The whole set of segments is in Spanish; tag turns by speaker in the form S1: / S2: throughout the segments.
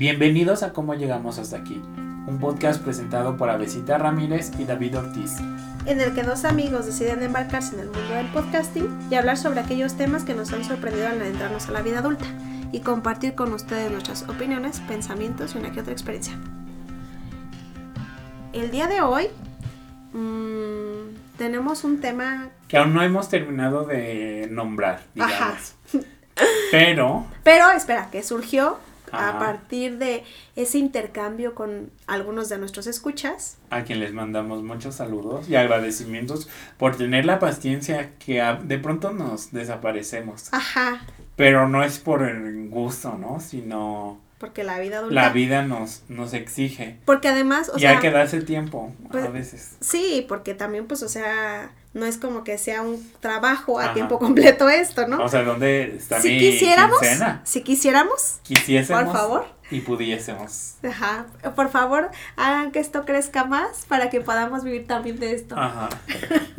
S1: Bienvenidos a Cómo Llegamos Hasta Aquí, un podcast presentado por Avesita Ramírez y David Ortiz.
S2: En el que dos amigos deciden embarcarse en el mundo del podcasting y hablar sobre aquellos temas que nos han sorprendido al adentrarnos a la vida adulta y compartir con ustedes nuestras opiniones, pensamientos y una que otra experiencia. El día de hoy mmm, tenemos un tema
S1: que aún no hemos terminado de nombrar, digamos. Ajá. Pero.
S2: Pero, espera, que surgió a partir de ese intercambio con algunos de nuestros escuchas.
S1: A quien les mandamos muchos saludos y agradecimientos por tener la paciencia que de pronto nos desaparecemos. Ajá. Pero no es por el gusto, ¿no? Sino
S2: porque la vida adulta.
S1: La vida nos, nos exige.
S2: Porque además,
S1: o y hay que darse tiempo a
S2: pues,
S1: veces.
S2: Sí, porque también, pues, o sea, no es como que sea un trabajo a tiempo completo esto, ¿no?
S1: O sea, ¿dónde está
S2: si
S1: mi
S2: quisiéramos, Si quisiéramos.
S1: Quisiésemos.
S2: Por favor.
S1: Y pudiésemos.
S2: Ajá. Por favor, hagan que esto crezca más para que podamos vivir también de esto. Ajá.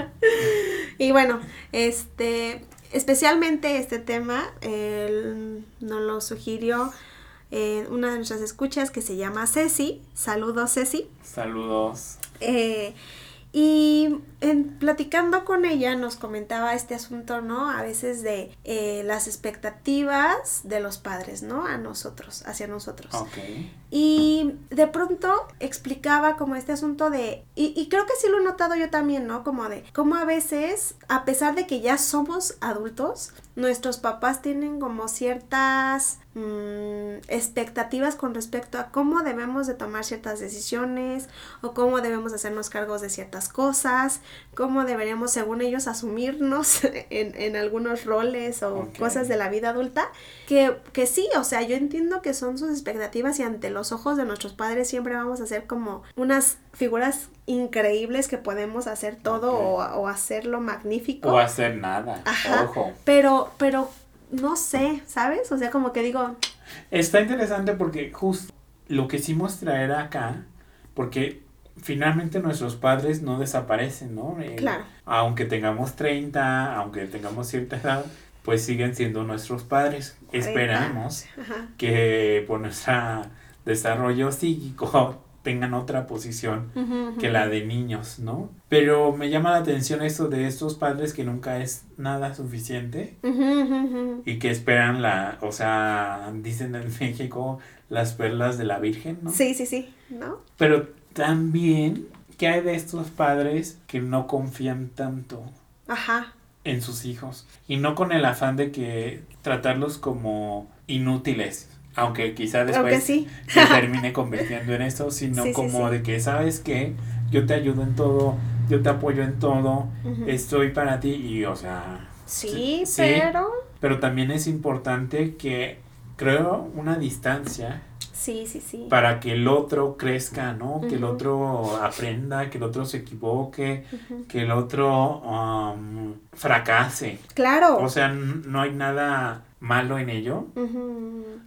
S2: y bueno, este, especialmente este tema, él nos lo sugirió eh, una de nuestras escuchas que se llama Ceci. Saludos, Ceci.
S1: Saludos.
S2: Eh, y en, platicando con ella nos comentaba este asunto, ¿no? A veces de eh, las expectativas de los padres, ¿no? A nosotros, hacia nosotros.
S1: Okay.
S2: Y de pronto explicaba como este asunto de, y, y, creo que sí lo he notado yo también, ¿no? Como de, cómo a veces, a pesar de que ya somos adultos, nuestros papás tienen como ciertas mmm, expectativas con respecto a cómo debemos de tomar ciertas decisiones o cómo debemos hacernos cargos de ciertas cosas, cómo deberíamos, según ellos, asumirnos en, en algunos roles o cosas de la vida adulta, que, que sí, o sea, yo entiendo que son sus expectativas y ante los ojos de nuestros padres siempre vamos a ser como unas figuras increíbles que podemos hacer todo o, o, hacerlo magnífico.
S1: O hacer nada. Ajá. Ojo.
S2: Pero, pero no sé, ¿sabes? O sea, como que digo.
S1: Está interesante porque justo lo que quisimos traer acá, porque finalmente nuestros padres no desaparecen, ¿no?
S2: claro.
S1: Aunque tengamos 30, aunque tengamos cierta edad, pues siguen siendo nuestros padres. Esperamos que por nuestro desarrollo psíquico tengan otra posición que la de niños, ¿no? Pero me llama la atención esto de estos padres que nunca es nada suficiente y que esperan la, o sea, dicen en México las perlas de la Virgen, ¿no?
S2: Sí, sí, sí, ¿no?
S1: Pero también, ¿qué hay de estos padres que no confían tanto?
S2: Ajá.
S1: En sus hijos. Y no con el afán de que tratarlos como inútiles, aunque quizá después se termine convirtiendo en eso, sino como de que, ¿sabes que Yo te ayudo en todo, yo te apoyo en todo, estoy para ti y, o sea...
S2: Sí, pero...
S1: Pero también es importante que creo una distancia.
S2: Sí, sí, sí.
S1: Para que el otro crezca, ¿no? Que el otro aprenda, que el otro se equivoque, que el otro um, fracase.
S2: Claro.
S1: O sea, no hay nada malo en ello.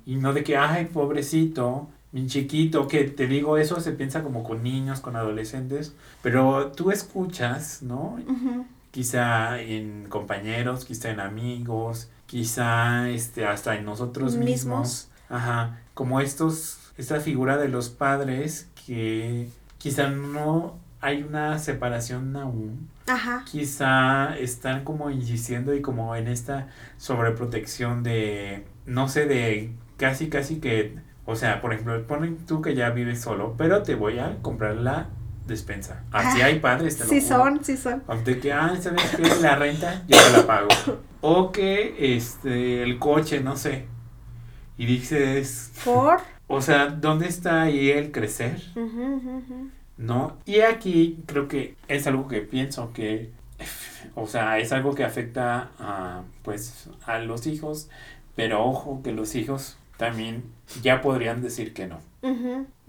S1: Y no de que, ay, pobrecito, mi chiquito, que te digo, eso se piensa como con niños, con adolescentes, pero tú escuchas, ¿no? Quizá en compañeros, quizá en amigos, quizá este, hasta en nosotros mismos. Ajá, como estos, esta figura de los padres que quizá no hay una separación aún.
S2: Ajá.
S1: Quizá están como insistiendo y como en esta sobreprotección de, no sé, de casi, casi que, o sea, por ejemplo, ponen tú que ya vives solo, pero te voy a comprar la despensa. Así hay padres, te
S2: Sí son, sí son.
S1: De que, ah, ¿sabes qué? La renta, yo te la pago. O que, este, el coche, no sé. Y dices...
S2: ¿Por?
S1: O sea, ¿dónde está ahí el crecer? ¿no? Y aquí creo que es algo que pienso que, o sea, es algo que afecta a, pues, a los hijos, pero ojo que los hijos también ya podrían decir que no.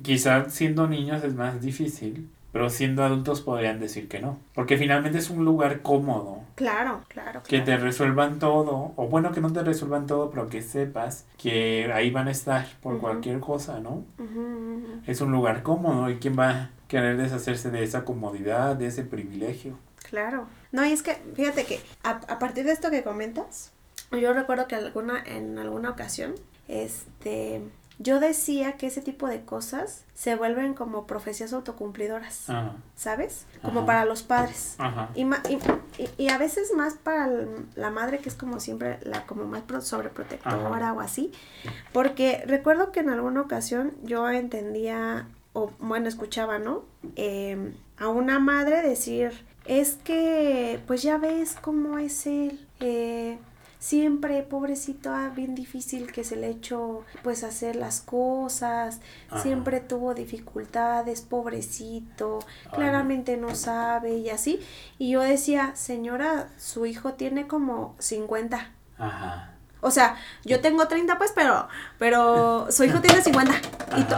S1: Quizás siendo niños es más difícil, pero siendo adultos podrían decir que no. Porque finalmente es un lugar cómodo.
S2: Claro, claro.
S1: Que te resuelvan todo, o bueno, que no te resuelvan todo, pero que sepas que ahí van a estar por cualquier cosa, ¿no? Es un lugar cómodo y quién va querer deshacerse de esa comodidad, de ese privilegio.
S2: Claro. No, y es que, fíjate que a, partir de esto que comentas, yo recuerdo que alguna, en alguna ocasión, este, yo decía que ese tipo de cosas se vuelven como profecías autocumplidoras, ¿sabes? Como para los padres. Y, y, y, a veces más para la madre, que es como siempre la como más sobreprotectora o así. Porque recuerdo que en alguna ocasión yo entendía, o bueno, escuchaba, ¿no? Em, a una madre decir, es que, pues ya ves cómo es él. Eh, siempre, pobrecito, ah, bien difícil que se le echó pues hacer las cosas, siempre tuvo dificultades, pobrecito, claramente no sabe y así. Y yo decía, señora, su hijo tiene como 50. Ajá. O sea, yo tengo 30 pues, pero, pero su hijo tiene 50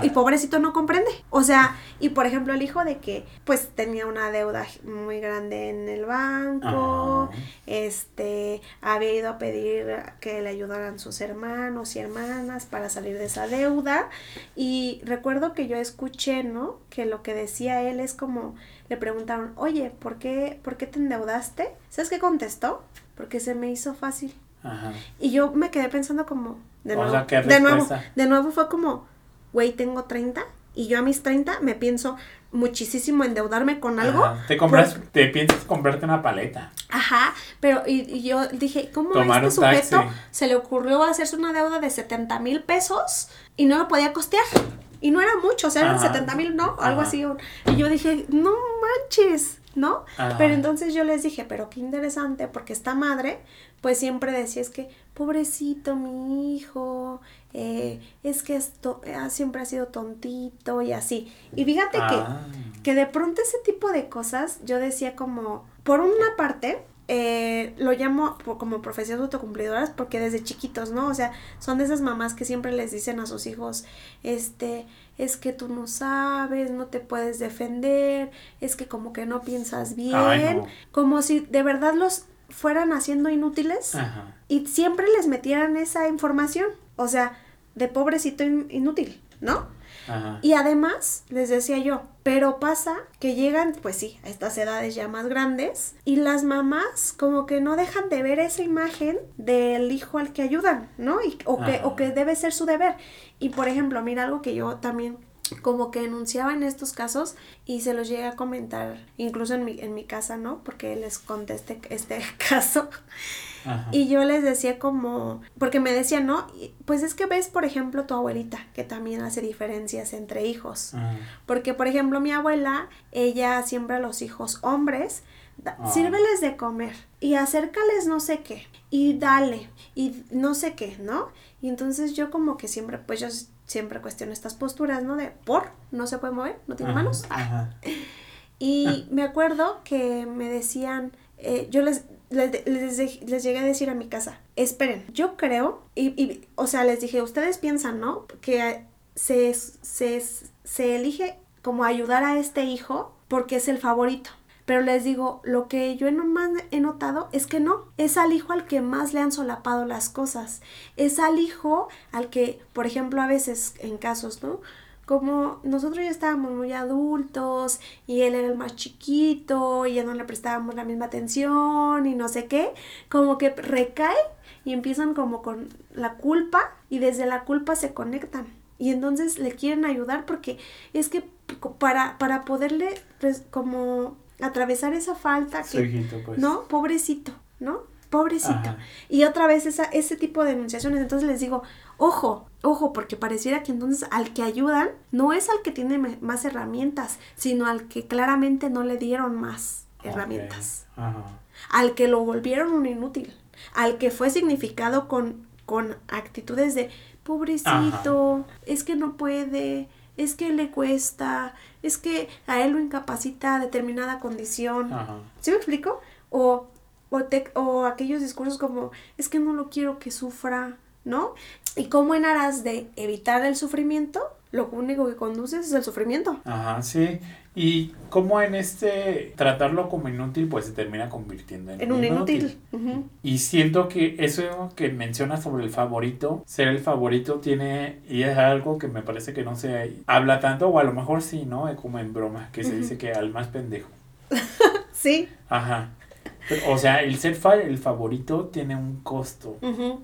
S2: y, y, pobrecito no comprende. O sea, y por ejemplo el hijo de que pues tenía una deuda muy grande en el banco, este, había ido a pedir que le ayudaran sus hermanos y hermanas para salir de esa deuda. Y recuerdo que yo escuché, ¿no? Que lo que decía él es como, le preguntaron, oye, ¿por qué, ¿por qué te endeudaste? ¿Sabes qué contestó? Porque se me hizo fácil. Y yo me quedé pensando como, de nuevo, de nuevo, de nuevo fue como, güey, tengo 30 y yo a mis 30 me pienso muchísimo endeudarme con algo.
S1: Te compras, te piensas comprarte una paleta.
S2: Ajá, pero y, yo dije, ¿cómo a este sujeto se le ocurrió hacerse una deuda de 70 mil pesos y no lo podía costear? Y no era mucho, o sea, eran 70 mil, ¿no? Algo así. Y yo dije, no manches, ¿no? Pero entonces yo les dije, pero qué interesante, porque esta madre pues siempre decía, es que, pobrecito mi hijo, eh, es que esto ah, siempre ha sido tontito y así. Y fíjate que, ah. que de pronto ese tipo de cosas, yo decía como, por una parte, eh, lo llamo como profesiones autocumplidoras porque desde chiquitos, ¿no? O sea, son de esas mamás que siempre les dicen a sus hijos, este, es que tú no sabes, no te puedes defender, es que como que no piensas bien, como si de verdad los fueran haciendo inútiles y siempre les metieran esa información, o sea, de pobrecito inútil, ¿no? Y además, les decía yo, pero pasa que llegan, pues sí, a estas edades ya más grandes y las mamás como que no dejan de ver esa imagen del hijo al que ayudan, ¿no? Y, o, que, o que debe ser su deber. Y por ejemplo, mira algo que yo también como que enunciaba en estos casos y se los llegué a comentar incluso en mi, en mi casa, ¿no? Porque les conté este, este caso. Y yo les decía como, porque me decían, ¿no? Pues es que ves, por ejemplo, tu abuelita, que también hace diferencias entre hijos. Porque, por ejemplo, mi abuela, ella siempre a los hijos hombres, ah. sírveles de comer y acércales no sé qué y dale y no sé qué, ¿no? Y entonces yo como que siempre, pues yo siempre cuestiono estas posturas, ¿no? De por, no se puede mover, no tiene manos. Y me acuerdo que me decían, eh, yo les, les, les, llegué a decir a mi casa, esperen, yo creo, y, y o sea, les dije, ustedes piensan, ¿no? Que se, se, se elige como ayudar a este hijo porque es el favorito. Pero les digo, lo que yo más he notado es que no, es al hijo al que más le han solapado las cosas. Es al hijo al que, por ejemplo, a veces en casos, ¿no? Como nosotros ya estábamos muy adultos y él era el más chiquito y ya no le prestábamos la misma atención y no sé qué, como que recae y empiezan como con la culpa y desde la culpa se conectan. Y entonces le quieren ayudar porque es que para, para poderle pues, como atravesar esa falta que, pues. ¿no? Pobrecito, ¿no? Pobrecito. Y otra vez esa, ese tipo de denunciaciones, entonces les digo, ojo, ojo, porque pareciera que entonces al que ayudan no es al que tiene más herramientas, sino al que claramente no le dieron más herramientas. Al que lo volvieron un inútil, al que fue significado con, con actitudes de pobrecito, es que no puede, es que le cuesta, es que a él lo incapacita determinada condición. ¿Sí me explico? O, o, o aquellos discursos como, es que no lo quiero que sufra, ¿no? Y cómo en aras de evitar el sufrimiento, lo único que conduces es el sufrimiento.
S1: Ajá, sí. Y como en este tratarlo como inútil, pues se termina convirtiendo en, un inútil. Y siento que eso que mencionas sobre el favorito, ser el favorito tiene, y es algo que me parece que no se habla tanto, o a lo mejor sí, ¿no? Como en broma, que se dice que al más pendejo. sí. Ajá. O sea, el ser el favorito tiene un costo,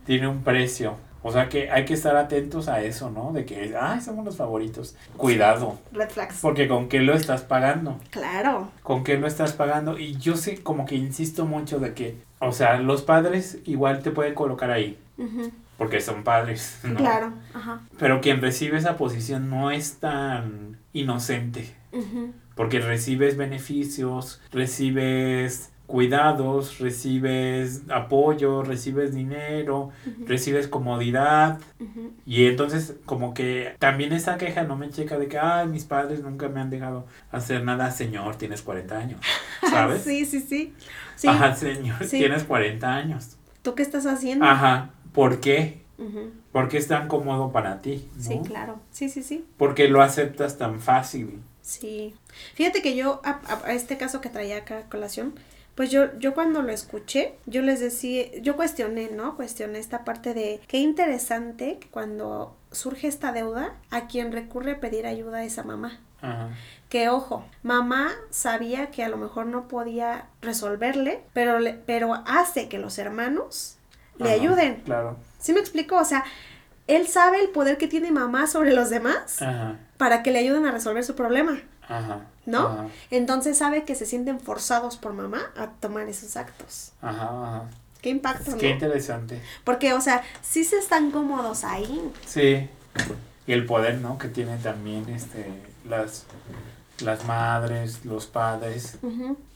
S1: tiene un precio. O sea que hay que estar atentos a eso, ¿no? De que, ay, somos los favoritos. Cuidado.
S2: Red flags.
S1: Porque con qué lo estás pagando.
S2: Claro.
S1: Con qué lo estás pagando. Y yo sé, como que insisto mucho de que, o sea, los padres igual te pueden colocar ahí. Porque son padres, ¿no?
S2: Claro. Ajá.
S1: Pero quien recibe esa posición no es tan inocente. Porque recibes beneficios, recibes cuidados, recibes apoyo, recibes dinero, recibes comodidad. Y entonces como que también esa queja no me checa de que, ay, mis padres nunca me han dejado hacer nada, señor, tienes 40 años, ¿sabes?
S2: sí, sí, sí,
S1: Ajá, señor, tienes 40 años.
S2: ¿Tú qué estás haciendo?
S1: Ajá, ¿por qué? ¿Por qué es tan cómodo para ti?
S2: Sí, claro, sí, sí, sí.
S1: ¿Por qué lo aceptas tan fácil?
S2: Sí. Fíjate que yo, a, a, este caso que traía acá a colación, pues yo, yo cuando lo escuché, yo les decía, yo cuestioné, ¿no? Cuestioné esta parte de qué interesante cuando surge esta deuda, a quien recurre a pedir ayuda es a mamá. Que ojo, mamá sabía que a lo mejor no podía resolverle, pero, le, pero hace que los hermanos le ayuden.
S1: Claro.
S2: ¿Sí me explico? O sea, él sabe el poder que tiene mamá sobre los demás para que le ayuden a resolver su problema. Ajá. ¿No? Entonces sabe que se sienten forzados por mamá a tomar esos actos. Ajá, ajá. Qué impacto,
S1: Qué interesante.
S2: Porque, o sea, sí se están cómodos ahí.
S1: Sí. Y el poder, ¿no? Que tienen también este, las, las madres, los padres,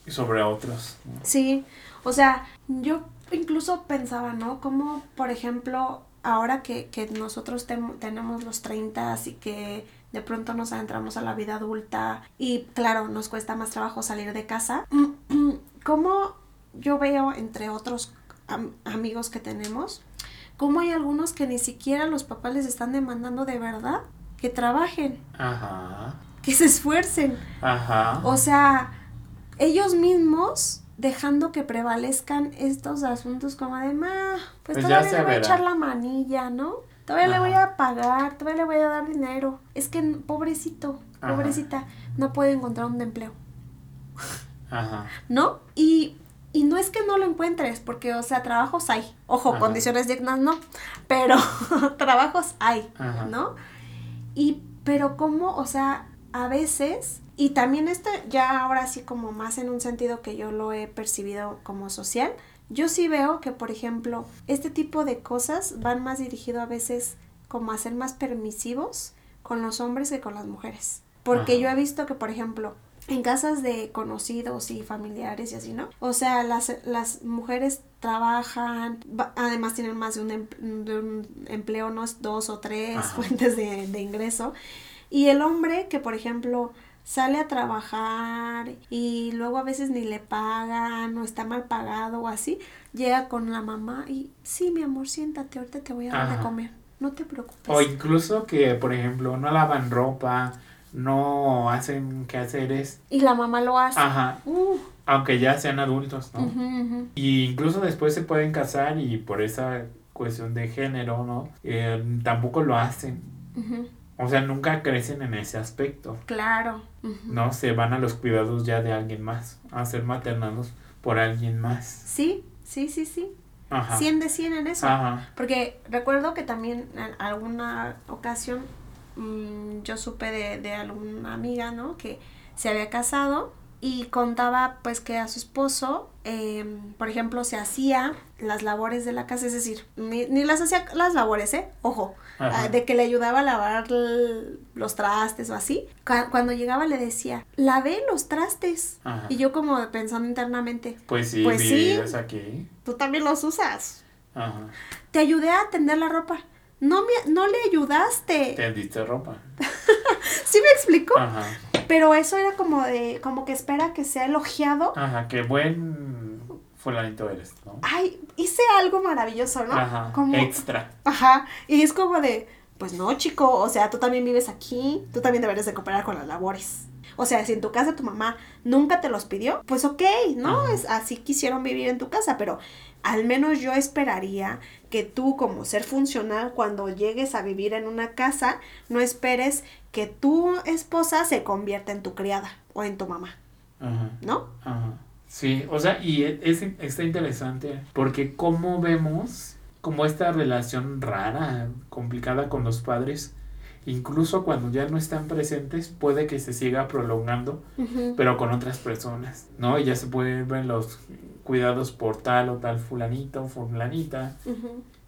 S1: y sobre otros.
S2: Sí. O sea, yo incluso pensaba, ¿no? Como, por ejemplo, ahora que, que nosotros tenemos los 30 y que de pronto nos adentramos a la vida adulta y claro, nos cuesta más trabajo salir de casa. ¿Cómo yo veo entre otros amigos que tenemos, cómo hay algunos que ni siquiera los papás les están demandando de verdad que trabajen? Ajá. Que se esfuercen. Ajá. O sea, ellos mismos dejando que prevalezcan estos asuntos como de, ma, pues, pues todavía le voy a echar la manilla, ¿no? Todavía le voy a pagar, todavía le voy a dar dinero. Es que pobrecito, pobrecita, no puede encontrar un empleo. Ajá. ¿No? Y, y no es que no lo encuentres, porque, o sea, trabajos hay. Ojo, condiciones dignas no, pero trabajos hay, ¿no? Y, pero como, o sea, a veces, y también esto ya ahora sí como más en un sentido que yo lo he percibido como social, yo sí veo que, por ejemplo, este tipo de cosas van más dirigido a veces como a ser más permisivos con los hombres que con las mujeres. Porque yo he visto que, por ejemplo, en casas de conocidos y familiares y así, ¿no? O sea, las, las mujeres trabajan, además tienen más de un, un empleo, no es dos o tres fuentes de, de ingreso. Y el hombre que, por ejemplo, sale a trabajar y luego a veces ni le pagan o está mal pagado o así, llega con la mamá y sí, mi amor, siéntate, ahorita te voy a dar de comer, no te preocupes.
S1: O incluso que, por ejemplo, no lavan ropa, no hacen quehaceres.
S2: Y la mamá lo hace.
S1: Ajá. Aunque ya sean adultos, ¿no? Y incluso después se pueden casar y por esa cuestión de género, ¿no? Eh, tampoco lo hacen. O sea, nunca crecen en ese aspecto.
S2: Claro.
S1: No, se van a los cuidados ya de alguien más, a ser maternados por alguien más.
S2: Sí, sí, sí, sí. Ajá. 100 de 100 en eso. Ajá. Porque recuerdo que también en alguna ocasión mm, yo supe de, de alguna amiga, ¿no? Que se había casado y contaba pues que a su esposo, em, por ejemplo, se hacía las labores de la casa, es decir, ni, las hacía las labores, ¿eh? Ojo, ah, de que le ayudaba a lavar los trastes o así. Cuando llegaba le decía, lavé los trastes. Y yo como pensando internamente,
S1: pues sí, pues sí, aquí.
S2: Tú también los usas. Te ayudé a tender la ropa. No, me, no le ayudaste.
S1: Tendiste ropa.
S2: ¿Sí me explico? Ajá. Pero eso era como de, como que espera que sea elogiado.
S1: Ajá, qué buen fulanito eres, ¿no?
S2: Ay, hice algo maravilloso, ¿no?
S1: Ajá, como, extra.
S2: Ajá, y es como de, pues no, chico, o sea, tú también vives aquí, tú también deberías de cooperar con las labores. O sea, si en tu casa tu mamá nunca te los pidió, pues ok, ¿no? Es así quisieron vivir en tu casa, pero al menos yo esperaría que tú como ser funcional cuando llegues a vivir en una casa, no esperes que tu esposa se convierta en tu criada o en tu mamá. Ajá. ¿No?
S1: Ajá. Sí, o sea, y es, está interesante porque cómo vemos como esta relación rara, complicada con los padres, incluso cuando ya no están presentes, puede que se siga prolongando, pero con otras personas, ¿no? Y ya se pueden ver los cuidados por tal o tal fulanito, fulanita,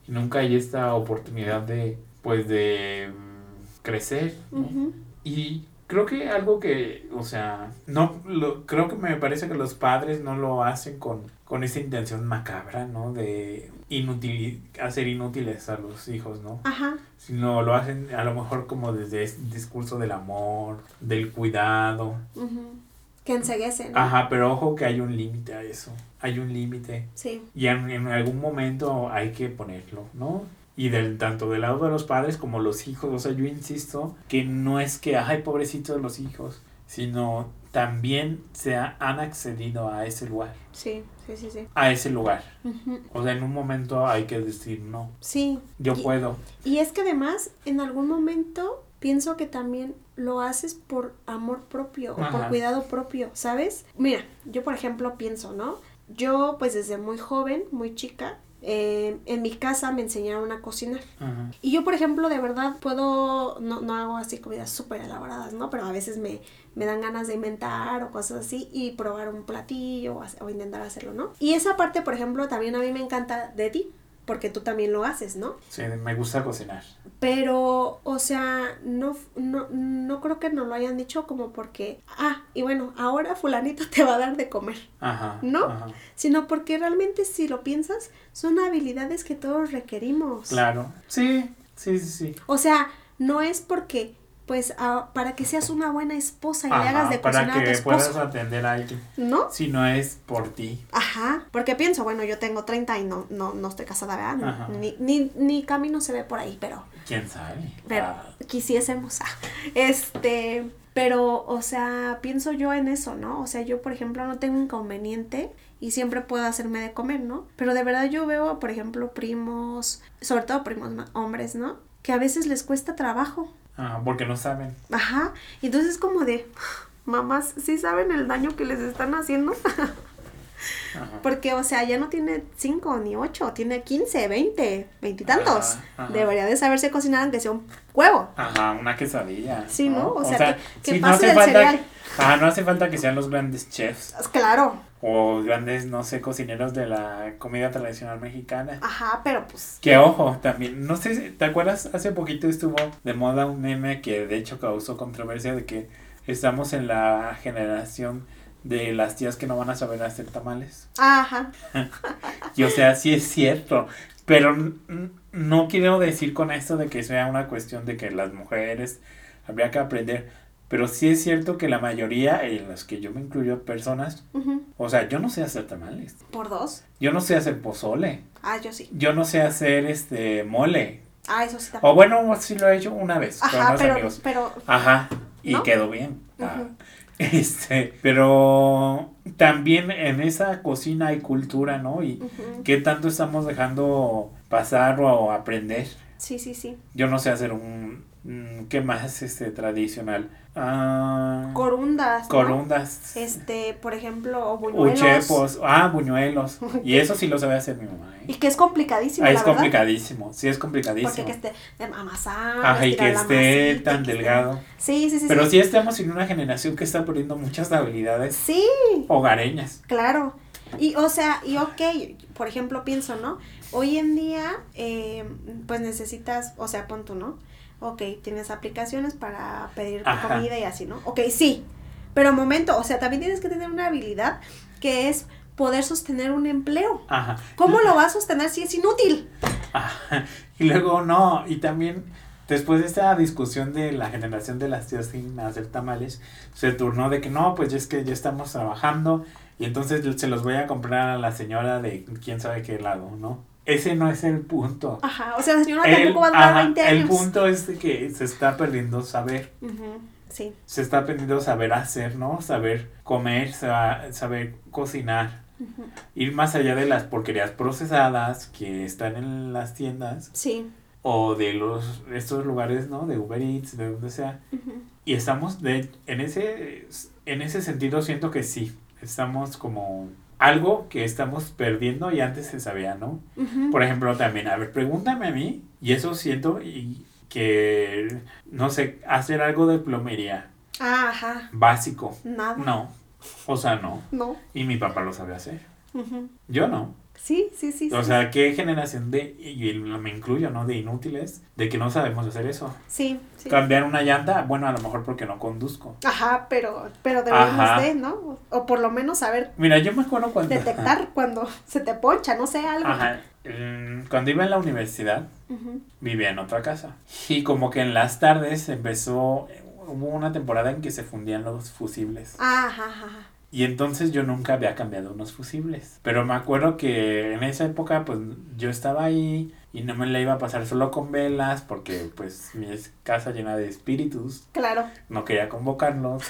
S1: y nunca hay esta oportunidad de, pues, de mm, crecer, Y creo que algo que, o sea, no, lo, creo que me parece que los padres no lo hacen con, con esa intención macabra, ¿no? De inútil, hacer inútiles a los hijos, ¿no? Ajá. Sino lo hacen a lo mejor como desde ese discurso del amor, del cuidado.
S2: Que enseguecen.
S1: Ajá, pero ojo que hay un límite a eso. Hay un límite. Sí. Y en, en, algún momento hay que ponerlo, ¿no? y del tanto del lado de los padres como los hijos, o sea, yo insisto que no es que ay pobrecitos los hijos, sino también se han accedido a ese lugar.
S2: Sí, sí, sí, sí.
S1: A ese lugar. O sea, en un momento hay que decir no. Sí. Yo puedo.
S2: Y es que además, en algún momento pienso que también lo haces por amor propio o por cuidado propio, ¿sabes? Mira, yo por ejemplo pienso, ¿no? Yo pues desde muy joven, muy chica, eh, en mi casa me enseñaron a cocinar. Y yo, por ejemplo, de verdad puedo, no, no hago así comidas súper elaboradas, ¿no? Pero a veces me, me dan ganas de inventar o cosas así y probar un platillo o, o, intentar hacerlo, ¿no? Y esa parte, por ejemplo, también a mí me encanta de ti, porque tú también lo haces, ¿no?
S1: Sí, me gusta cocinar.
S2: Pero, o sea, no, no, no creo que nos lo hayan dicho como porque, ah, y bueno, ahora fulanito te va a dar de comer. Ajá. ¿No? Sino porque realmente si lo piensas, son habilidades que todos requerimos.
S1: Claro. Sí, sí, sí, sí.
S2: O sea, no es porque pues para que seas una buena esposa y le hagas de cocinar
S1: para que puedas atender a alguien. ¿No? Si no es por ti.
S2: Ajá, porque pienso, bueno, yo tengo 30 y no, no, no estoy casada, ¿verdad? Ni, ni, ni, camino se ve por ahí, pero...
S1: ¿Quién sabe?
S2: Pero ah. quisiésemos. Ah, este, pero, o sea, pienso yo en eso, ¿no? O sea, yo, por ejemplo, no tengo inconveniente y siempre puedo hacerme de comer, ¿no? Pero de verdad yo veo, por ejemplo, primos, sobre todo primos hombres, ¿no? Que a veces les cuesta trabajo
S1: Ah, porque no saben.
S2: Ajá. Y entonces como de, mamás, ¿sí saben el daño que les están haciendo? Porque, o sea, ya no tiene 5 ni 8, tiene 15, 20, 20 y tantos. Debería de saberse cocinar aunque sea un huevo.
S1: Ajá, una quesadilla.
S2: Sí, ¿no? O, sea, que, que pase no cereal.
S1: Ajá, no hace falta que sean los grandes chefs.
S2: Claro.
S1: O grandes, no sé, cocineros de la comida tradicional mexicana.
S2: Ajá, pero pues.
S1: Que ojo, también, no sé, ¿te acuerdas? Hace poquito estuvo de moda un meme que de hecho causó controversia de que estamos en la generación de las tías que no van a saber hacer tamales. Ajá. y o sea, sí es cierto. Pero no quiero decir con esto de que sea una cuestión de que las mujeres habría que aprender. Pero sí es cierto que la mayoría, en las que yo me incluyo, personas, o sea, yo no sé hacer tamales.
S2: ¿Por dos?
S1: Yo no sé hacer pozole.
S2: Ah, yo sí.
S1: Yo no sé hacer este mole.
S2: Ah, eso sí también.
S1: O bueno, sí lo he hecho una vez Ajá, pero, amigos. Pero, Ajá, y quedó bien. Ah, este, pero también en esa cocina hay cultura, ¿no? Y qué tanto estamos dejando pasar o aprender.
S2: Sí, sí, sí.
S1: Yo no sé hacer un, ¿Qué más este tradicional? Ah,
S2: corundas.
S1: Corundas.
S2: Este, por ejemplo, o buñuelos.
S1: Uchepos. Ah, buñuelos. y eso sí lo sabe hacer mi mamá. ¿eh?
S2: Y que es complicadísimo.
S1: Ah, es complicadísimo. Sí, es complicadísimo.
S2: Porque que esté amasado.
S1: Ajá, y que esté tan delgado.
S2: Sí, sí, sí.
S1: Pero sí. estamos en una generación que está perdiendo muchas habilidades.
S2: Sí.
S1: Hogareñas.
S2: Claro. Y, o sea, y ok, por ejemplo, pienso, ¿no? Hoy en día, eh, pues necesitas, o sea, pon tú, ¿no? Ok, tienes aplicaciones para pedir comida y así, ¿no? Ok, sí, pero momento, o sea, también tienes que tener una habilidad que es poder sostener un empleo. Ajá. ¿Cómo lo vas a sostener si es inútil?
S1: Ajá. Y luego no, y también después de esta discusión de la generación de las tías sin hacer tamales, se turnó de que no, pues es que ya estamos trabajando y entonces se los voy a comprar a la señora de quién sabe qué lado, ¿no? Ese no es el punto.
S2: Ajá, o sea, la señora tampoco va a durar 20 años.
S1: El punto es que se está perdiendo saber.
S2: sí.
S1: Se está perdiendo saber hacer, ¿no? Saber comer, saber cocinar. Ir más allá de las porquerías procesadas que están en las tiendas.
S2: Sí.
S1: O de los estos lugares, ¿no? De Uber Eats, de donde sea. Y estamos de en ese en ese sentido siento que sí, estamos como algo que estamos perdiendo y antes se sabía, ¿no? Por ejemplo, también, a ver, pregúntame a mí, y eso siento y que, no sé, hacer algo de plomería.
S2: Ajá.
S1: Básico.
S2: Nada.
S1: No. O sea, no.
S2: No.
S1: Y mi papá lo sabe hacer. Yo no.
S2: Sí, sí, sí.
S1: O sea, qué generación de, y me incluyo, ¿no? De inútiles, de que no sabemos hacer eso.
S2: Sí, sí.
S1: Cambiar una llanta, bueno, a lo mejor porque no conduzco.
S2: Ajá, pero, pero debemos de, ¿no? O por lo menos saber.
S1: Mira, yo me acuerdo cuando.
S2: Detectar cuando se te poncha, no sé, algo.
S1: Ajá. Cuando iba en la universidad, vivía en otra casa. Y como que en las tardes empezó, hubo una temporada en que se fundían los fusibles.
S2: Ajá, ajá.
S1: Y entonces yo nunca había cambiado unos fusibles. Pero me acuerdo que en esa época pues yo estaba ahí y no me la iba a pasar solo con velas porque pues mi casa llena de espíritus.
S2: Claro.
S1: No quería convocarlos.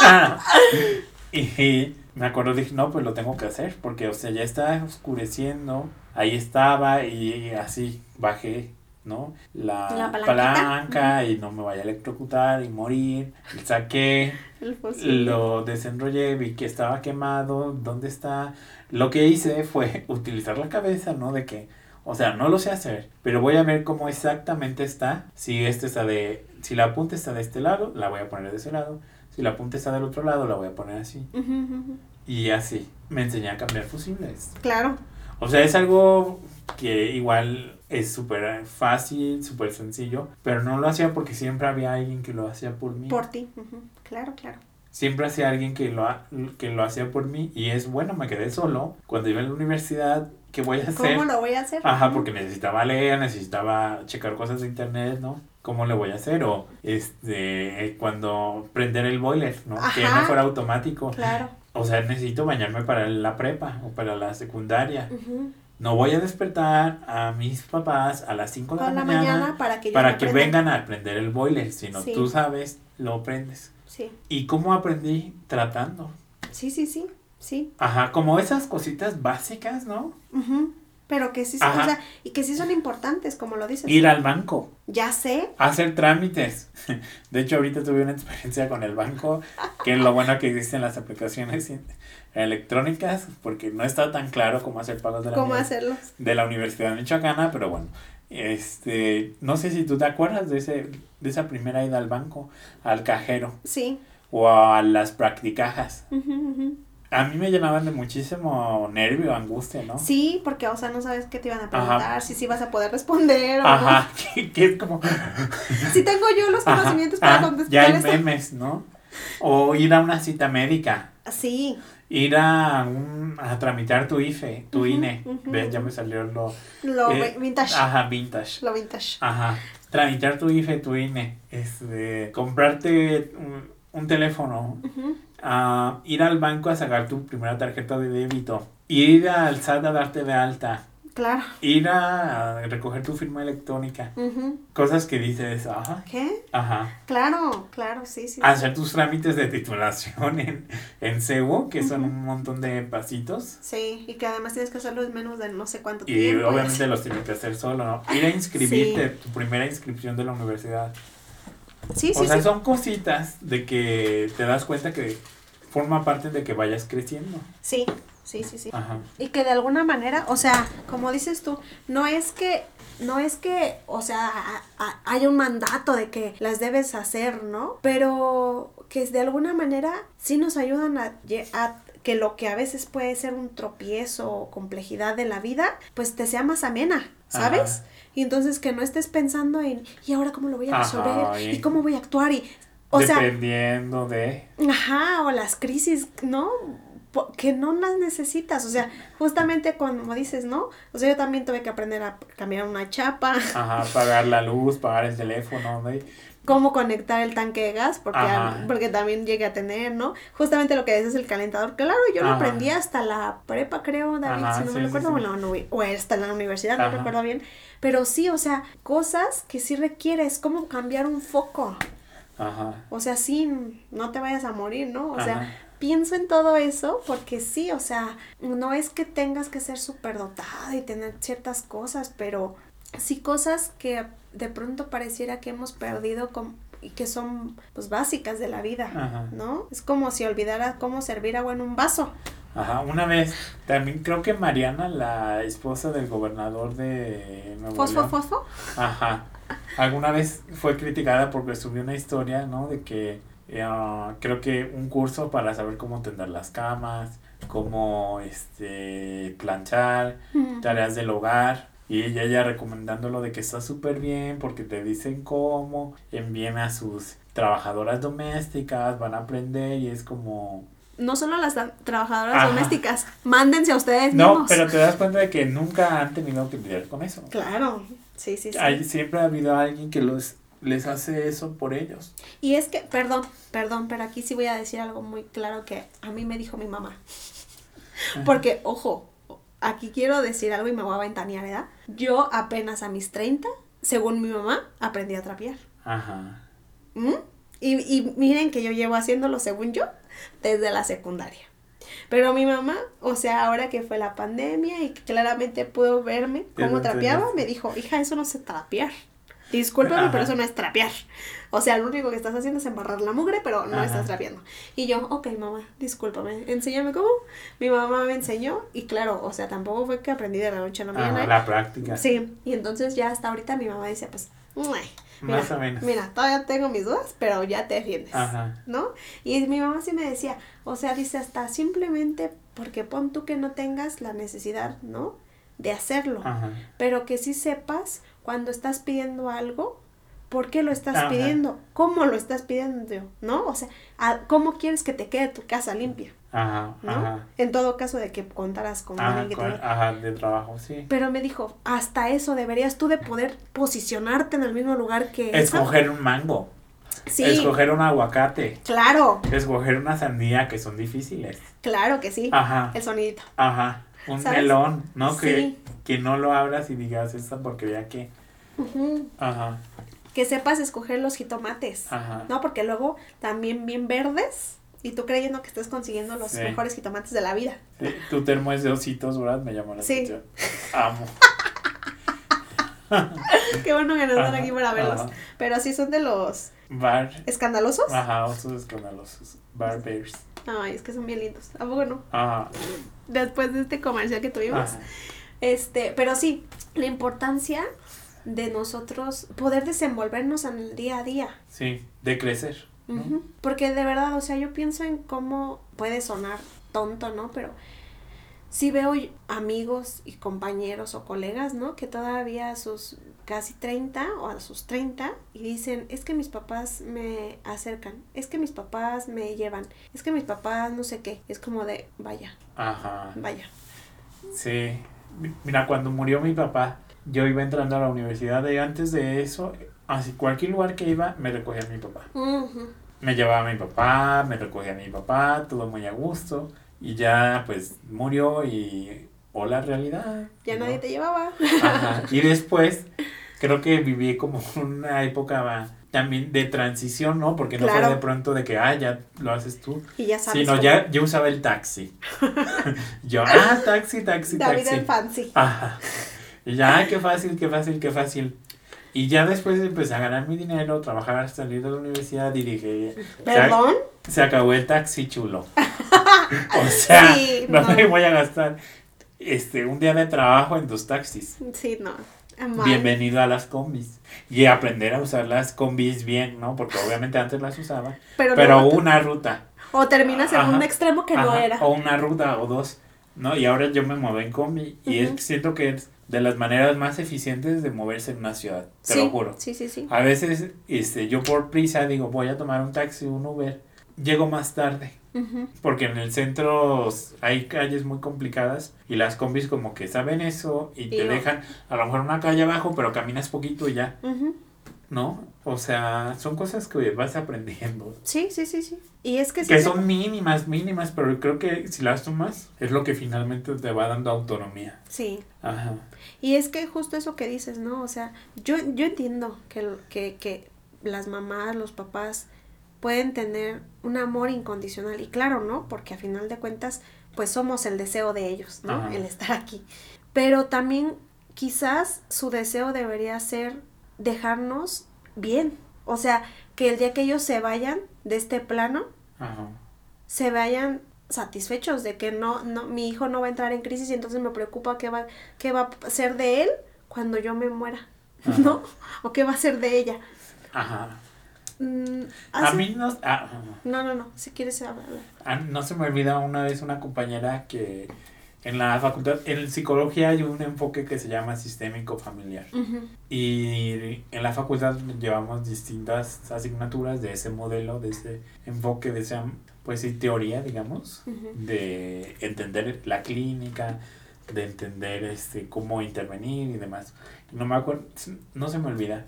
S1: y me acuerdo dije, no, pues lo tengo que hacer porque o sea, ya está oscureciendo. Ahí estaba y así bajé ¿no? La, palanca y no me vaya a electrocutar y morir. Saqué, lo desenrollé, vi que estaba quemado, ¿dónde está? Lo que hice fue utilizar la cabeza, ¿no? De que, o sea, no lo sé hacer, pero voy a ver cómo exactamente está. Si este está de, si la punta está de este lado, la voy a poner de ese lado. Si la punta está del otro lado, la voy a poner así. Y así, me enseñé a cambiar fusibles.
S2: Claro.
S1: O sea, es algo que igual es súper fácil, súper sencillo, pero no lo hacía porque siempre había alguien que lo hacía por mí.
S2: Por ti, claro, claro.
S1: Siempre hacía alguien que lo, que lo hacía por mí y es bueno, me quedé solo. Cuando iba a la universidad, ¿qué voy a hacer?
S2: ¿Cómo lo voy a hacer?
S1: Ajá, porque necesitaba leer, necesitaba checar cosas de internet, ¿no? ¿Cómo le voy a hacer? O este, cuando prender el boiler, ¿no? Que no fuera automático.
S2: Claro.
S1: O sea, necesito bañarme para la prepa o para la secundaria. No voy a despertar a mis papás a las 5 de la, mañana,
S2: para que,
S1: para que vengan a prender el boiler, sino tú sabes, lo prendes.
S2: Sí.
S1: ¿Y cómo aprendí? Tratando.
S2: Sí, sí, sí, sí.
S1: Ajá, como esas cositas básicas, ¿no?
S2: Pero que sí, son, o sea, y que sí son importantes, como lo dices.
S1: Ir al banco.
S2: Ya sé.
S1: Hacer trámites. De hecho, ahorita tuve una experiencia con el banco, que es lo bueno que existen las aplicaciones electrónicas, porque no está tan claro cómo hacer pagos de la,
S2: ¿Cómo hacerlos?
S1: de la Universidad Michoacana, pero bueno. Este, no sé si tú te acuerdas de ese de esa primera ida al banco, al cajero.
S2: Sí.
S1: O a las practicajas a mí me llenaban de muchísimo nervio, angustia, ¿no?
S2: Sí, porque, o sea, no sabes qué te iban a preguntar, si sí vas a poder responder o
S1: Ajá, que, es como...
S2: si tengo yo los conocimientos para contestar
S1: Ya hay memes, ¿no? O ir a una cita médica.
S2: Sí.
S1: Ir a, un, a tramitar tu IFE, tu INE. Ve, ya me salió lo...
S2: Lo eh, vintage.
S1: Ajá, vintage.
S2: Lo vintage.
S1: Ajá. Tramitar tu IFE, tu INE. Este, comprarte un, un teléfono a ir al banco a sacar tu primera tarjeta de débito, ir al SAT a darte de alta.
S2: Claro.
S1: Ir a recoger tu firma electrónica. Cosas que dices, ajá.
S2: ¿Qué?
S1: Ajá.
S2: Claro, claro, sí, sí.
S1: Hacer tus trámites de titulación en, en CEU, que son un montón de pasitos.
S2: Sí, y que además tienes que hacerlo en menos de no sé cuánto
S1: tiempo. Y obviamente los tienes que hacer solo, ¿no? Ir a inscribirte, tu primera inscripción de la universidad.
S2: Sí,
S1: o sea, son cositas de que te das cuenta que forma parte de que vayas creciendo.
S2: Sí, sí, sí, sí. Ajá. Y que de alguna manera, o sea, como dices tú, no es que no es que, o sea, haya un mandato de que las debes hacer, ¿no? Pero que de alguna manera sí nos ayudan a, a, que lo que a veces puede ser un tropiezo o complejidad de la vida, pues te sea más amena, ¿sabes? Y entonces que no estés pensando en, ¿y ahora cómo lo voy a resolver? ¿Y cómo voy a actuar? Y,
S1: o Dependiendo de...
S2: Ajá, o las crisis, ¿no? que no las necesitas, o sea, justamente como dices, ¿no? O sea, yo también tuve que aprender a cambiar una chapa.
S1: Ajá, pagar la luz, pagar el teléfono, ¿no?
S2: Cómo conectar el tanque de gas, porque, porque también llegué a tener, ¿no? Justamente lo que dices el calentador, claro, yo lo aprendí hasta la prepa, creo, David, si no me recuerdo, o hasta la universidad, no recuerdo bien, pero sí, o sea, cosas que sí requieres, como cambiar un foco.
S1: Ajá.
S2: O sea, sí, no te vayas a morir, ¿no? O sea, pienso en todo eso porque sí, o sea, no es que tengas que ser súper dotada y tener ciertas cosas, pero sí cosas que de pronto pareciera que hemos perdido y que son pues básicas de la vida, ¿no? Es como si olvidara cómo servir agua en un vaso.
S1: Ajá, una vez, también creo que Mariana, la esposa del gobernador de Nuevo
S2: ¿Fosfo,
S1: León,
S2: fosfo?
S1: Ajá. Alguna vez fue criticada porque subió una historia, ¿no? De que eh, creo que un curso para saber cómo tender las camas, cómo este planchar,
S2: Mm.
S1: tareas del hogar. Y ella ya recomendándolo de que está súper bien porque te dicen cómo, envíen a sus trabajadoras domésticas, van a aprender y es como...
S2: No solo las tra- trabajadoras
S1: Ajá.
S2: domésticas, mándense a ustedes
S1: No,
S2: mismos.
S1: pero te das cuenta de que nunca han tenido que lidiar con eso.
S2: Claro, sí, sí, sí.
S1: Hay, siempre ha habido alguien que los, les hace eso por ellos.
S2: Y es que, perdón, perdón, pero aquí sí voy a decir algo muy claro que a mí me dijo mi mamá. Porque, ojo, aquí quiero decir algo y me voy a ventanear, ¿verdad? Yo apenas a mis 30, según mi mamá, aprendí a trapear.
S1: Ajá.
S2: ¿Mm? Y, y miren que yo llevo haciéndolo, según yo, desde la secundaria. Pero mi mamá, o sea, ahora que fue la pandemia y claramente pudo verme cómo trapeaba, me dijo, hija, eso no es trapear. Discúlpame, pero eso no es trapear. O sea, lo único que estás haciendo es embarrar la mugre, pero no
S1: Ajá.
S2: estás trapeando. Y yo, ok, mamá, discúlpame, enséñame cómo. Mi mamá me enseñó y claro, o sea, tampoco fue que aprendí de la noche a la mañana.
S1: La práctica.
S2: Sí, y entonces ya hasta ahorita mi mamá dice, pues, "Mue, mira,
S1: Más o menos.
S2: mira, todavía tengo mis dudas, pero ya te defiendes,
S1: Ajá.
S2: ¿no? Y mi mamá sí me decía, o sea, dice hasta simplemente porque pon tú que no tengas la necesidad, ¿no? De hacerlo,
S1: Ajá.
S2: pero que sí sepas cuando estás pidiendo algo, ¿por qué lo estás
S1: Ajá.
S2: pidiendo? ¿Cómo lo estás pidiendo? ¿No? O sea, ¿a- ¿cómo quieres que te quede tu casa limpia?
S1: Ajá.
S2: ¿No?
S1: Ajá.
S2: En todo caso de que contaras con
S1: Ajá,
S2: alguien que te
S1: con-
S2: diga,
S1: ajá, de trabajo, sí.
S2: pero me dijo, hasta eso deberías tú de poder posicionarte en el mismo lugar que esa.
S1: Escoger un mango.
S2: Sí,
S1: Escoger un aguacate.
S2: claro,
S1: Escoger una sandía que son difíciles.
S2: claro que sí.
S1: Ajá.
S2: El sonidito.
S1: Ajá. Un
S2: ¿Sabes?
S1: melón, ¿no? Que,
S2: Sí.
S1: que no lo abras y digas esta porquería que.
S2: Ujú.
S1: Ajá.
S2: Que sepas escoger los jitomates.
S1: Ajá.
S2: No, porque luego también bien verdes y tú creyendo que estás consiguiendo los
S1: Sí.
S2: mejores jitomates de la vida.
S1: Sí, tu termo es de ositos, ¿verdad? Me llamó la
S2: Sí.
S1: atención. Amo.
S2: Qué bueno que no están
S1: Ajá,
S2: aquí para verlos.
S1: ajá.
S2: Pero sí son de los
S1: Bar.
S2: escandalosos.
S1: Ajá, osos escandalosos. Bar bears.
S2: Ay, es que son bien lindos. ¿A poco no?
S1: Ajá.
S2: Después de este comercial que tuvimos.
S1: Ajá.
S2: Este, pero sí, la importancia de nosotros poder desenvolvernos en el día a día.
S1: Sí, de crecer.
S2: Porque de verdad, o sea, yo pienso en cómo puede sonar tonto, ¿no? Pero sí veo amigos y compañeros o colegas, ¿no? Que todavía a sus casi 30 o a sus 30 y dicen, es que mis papás me acercan, es que mis papás me llevan, es que mis papás no sé qué. Es como de, vaya,
S1: Ajá.
S2: vaya.
S1: Sí. Mi- Mira, cuando murió mi papá, yo iba entrando a la universidad y antes de eso, así cualquier lugar que iba, me recogía mi papá. Me llevaba a mi papá, me recogía a mi papá, todo muy a gusto. Y ya, pues, murió y... Hola, realidad.
S2: Ya
S1: ¿no?
S2: nadie te llevaba.
S1: Ajá. Y después, creo que viví como una época también de transición, ¿no? Porque no fue de pronto de que, ah, ya lo haces tú.
S2: Y ya sabes.
S1: Sino
S2: cómo.
S1: ya yo usaba el taxi. yo, ah, taxi, taxi,
S2: David
S1: taxi.
S2: el fancy.
S1: Ajá. Y ya, ah, qué fácil, qué fácil, qué fácil. Y ya después empecé a ganar mi dinero, trabajar, salir de la universidad y dije,
S2: ¿Perdón?
S1: se acabó el taxi chulo. o sea,
S2: Sí,
S1: no,
S2: no.
S1: me voy a gastar este un día de trabajo en dos taxis.
S2: Sí, no. Mal.
S1: Bienvenido a las combis. Y aprender a usar las combis bien, ¿no? Porque obviamente antes las usaba.
S2: Pero,
S1: una ruta.
S2: O terminas en
S1: Ajá,
S2: un extremo que no era.
S1: O una ruta o dos, ¿no? Y ahora yo me muevo en combi y es- siento que es de las maneras más eficientes de moverse en una ciudad, te
S2: sí,
S1: lo juro.
S2: Sí, sí, sí.
S1: A veces este, yo por prisa digo, voy a tomar un taxi, un Uber, llego más tarde, porque en el centro hay calles muy complicadas y las combis como que saben eso y te
S2: no.
S1: dejan a lo mejor una calle abajo, pero caminas poquito y ya,
S2: Ujú.
S1: ¿No? O sea, son cosas que vas aprendiendo.
S2: Sí, sí, sí, sí. Y es que sí
S1: Que
S2: se-
S1: son mínimas, mínimas, pero creo que si las tomas es lo que finalmente te va dando autonomía.
S2: Sí.
S1: Ajá.
S2: Y es que justo eso que dices, ¿no? O sea, yo, yo entiendo que, que, que las mamás, los papás pueden tener un amor incondicional. Y claro, ¿no? Porque a final de cuentas, pues somos el deseo de ellos, ¿no?
S1: Ajá.
S2: El estar aquí. Pero también quizás su deseo debería ser dejarnos bien. O sea, que el día que ellos se vayan de este plano,
S1: Ajá.
S2: se vayan satisfechos de que no, no, mi hijo no va a entrar en crisis y entonces me preocupa qué va, qué va a ser de él cuando yo me muera, ¿no? O qué va a ser de ella. Ajá.
S1: Mm, a mí no... Ah,
S2: no, no, no, si quieres hablar.
S1: Ah, no se me olvida una vez una compañera que en la facultad, en psicología hay un enfoque que se llama sistémico familiar. Y en la facultad llevamos distintas asignaturas de ese modelo, de ese enfoque, de esa, pues sí, teoría, digamos, de entender la clínica, de entender este cómo intervenir y demás. No me acuerdo, no se me olvida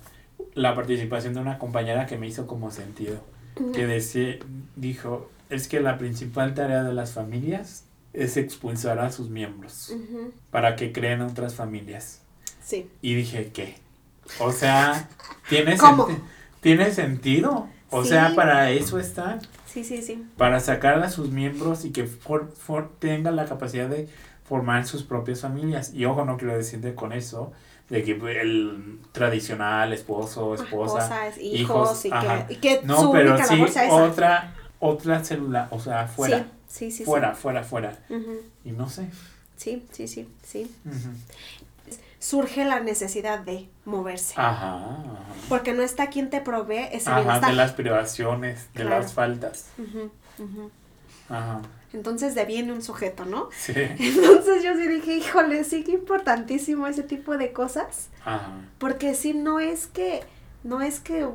S1: la participación de una compañera que me hizo como sentido, que decía, dijo, es que la principal tarea de las familias es expulsar a sus miembros para que creen otras familias. Sí. Y dije, ¿qué? O sea, ¿tiene, ¿tiene sentido? O sea, para eso están.
S2: Sí, sí, sí.
S1: Para sacar a sus miembros y que for, tengan la capacidad de formar sus propias familias. Y ojo, no quiero decirte con eso de que el tradicional esposo, esposa, hijos, y, que, no, pero sí otra otra célula, o sea, fuera. Sí, sí, fuera, fuera, fuera. Y no sé.
S2: Sí, sí, sí, sí. Surge la necesidad de moverse. Ajá, Porque no está quien te provee ese
S1: ajá, de las privaciones, de las faltas.
S2: Ajá. Entonces deviene un sujeto, ¿no? Sí. Entonces yo sí dije, híjole, sí que importantísimo ese tipo de cosas. Ajá. Porque si no es que, no es que,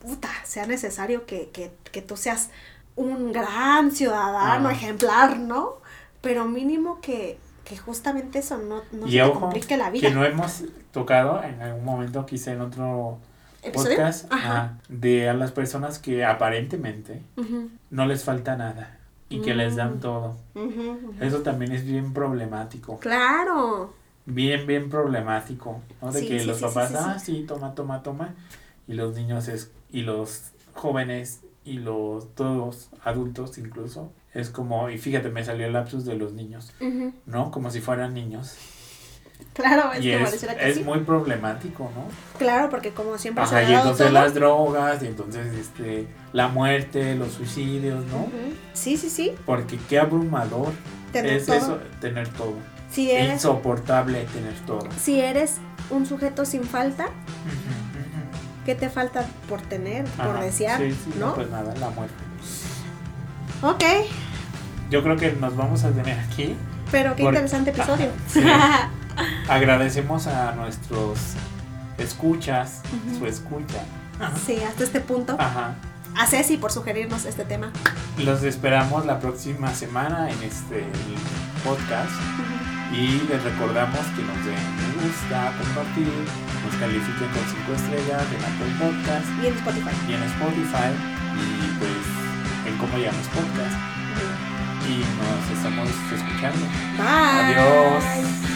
S2: puta, sea necesario que, que, que tú seas un gran ciudadano ah. ejemplar, ¿no? Pero mínimo que, que justamente eso no, no
S1: y ojo, complique la vida. Que no hemos tocado en algún momento, quizá en otro podcast, de a las personas que aparentemente no les falta nada y que les dan mm. todo. Eso también es bien problemático. Claro. Bien, bien problemático, ¿no? De que los papás, ah, sí, toma, toma, toma, y los niños es, y los jóvenes y los todos adultos incluso es como y fíjate me salió el lapsus de los niños no como si fueran niños. Claro es que es, es muy problemático no
S2: claro porque como siempre
S1: Ajá, y entonces las drogas y entonces este la muerte los suicidios no
S2: sí sí sí.
S1: Porque qué abrumador es eso tener todo. Si eres, insoportable tener todo.
S2: si eres un sujeto sin falta ¿Qué te falta por tener, por desear? Sí, sí, ¿no?
S1: Pues nada, la muerte.
S2: Ok.
S1: Yo creo que nos vamos a tener aquí.
S2: Pero qué interesante episodio.
S1: Agradecemos a nuestros escuchas, su escucha.
S2: Sí, hasta este punto. Ajá. A Ceci por sugerirnos este tema.
S1: Los esperamos la próxima semana en este podcast. Y les recordamos que nos den gusta, compartir, nos califiquen con 5 estrellas en Apple Podcast.
S2: Y en Spotify.
S1: Y en Spotify. Y pues en cómo llamas podcast. Y nos estamos escuchando. Bye. Adiós.